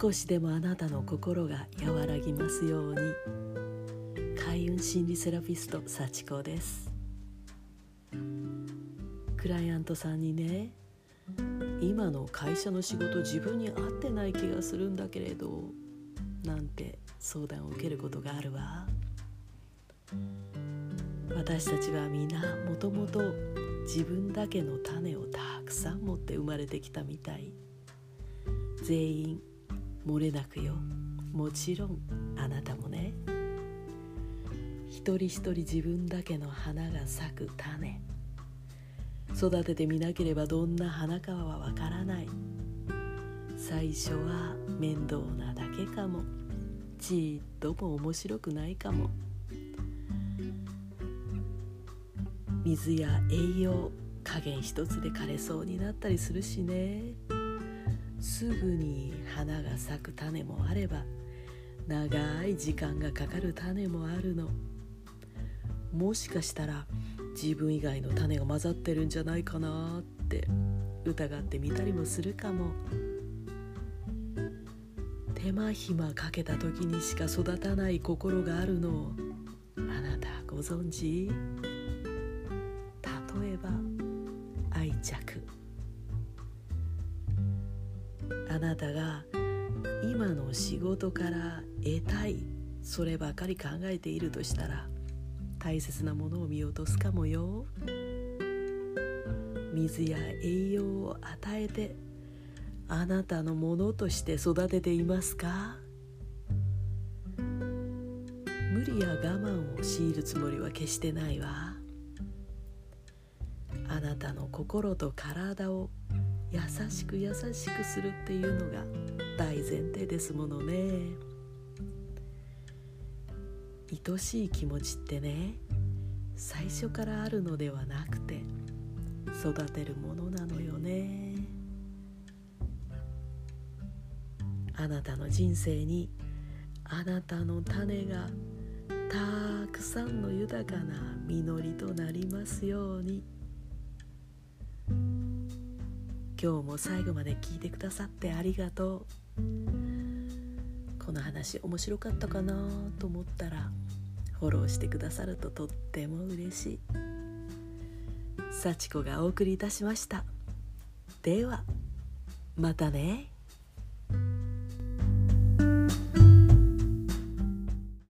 少しでもあなたの心が和らぎますように。開運心理セラピスト幸子です。クライアントさんにね今の会社の仕事自分に合ってない気がするんだけれどなんて相談を受けることがあるわ。私たちは皆もともと自分だけの種をたくさん持って生まれてきたみたい。全員漏れなくよ。もちろんあなたもね。一人一人自分だけの花が咲く種。育ててみなければどんな花かはわからない。最初は面倒なだけかも。ちっとも面白くないかも。水や栄養加減一つで枯れそうになったりするしね。すぐに花が咲く種もあれば長い時間がかかる種もあるの。もしかしたら自分以外の種が混ざってるんじゃないかなって疑ってみたりもするかも。手間暇かけた時にしか育たない心があるのをあなたご存知？例えば愛着。あなたが今の仕事から得たいそればかり考えているとしたら大切なものを見落とすかもよ。水や栄養を与えてあなたのものとして育てていますか？無理や我慢を強いるつもりは決してないわ。あなたの心と体を優しく優しくするっていうのが大前提ですものね愛しい気持ちってね最初からあるのではなくて育てるものなのよねあなたの人生にあなたの種がたくさんの豊かな実りとなりますように。今日も最後まで聞いてくださってありがとう。この話面白かったかなと思ったらフォローしてくださるととっても嬉しい。幸子がお送りいたしました。ではまたね。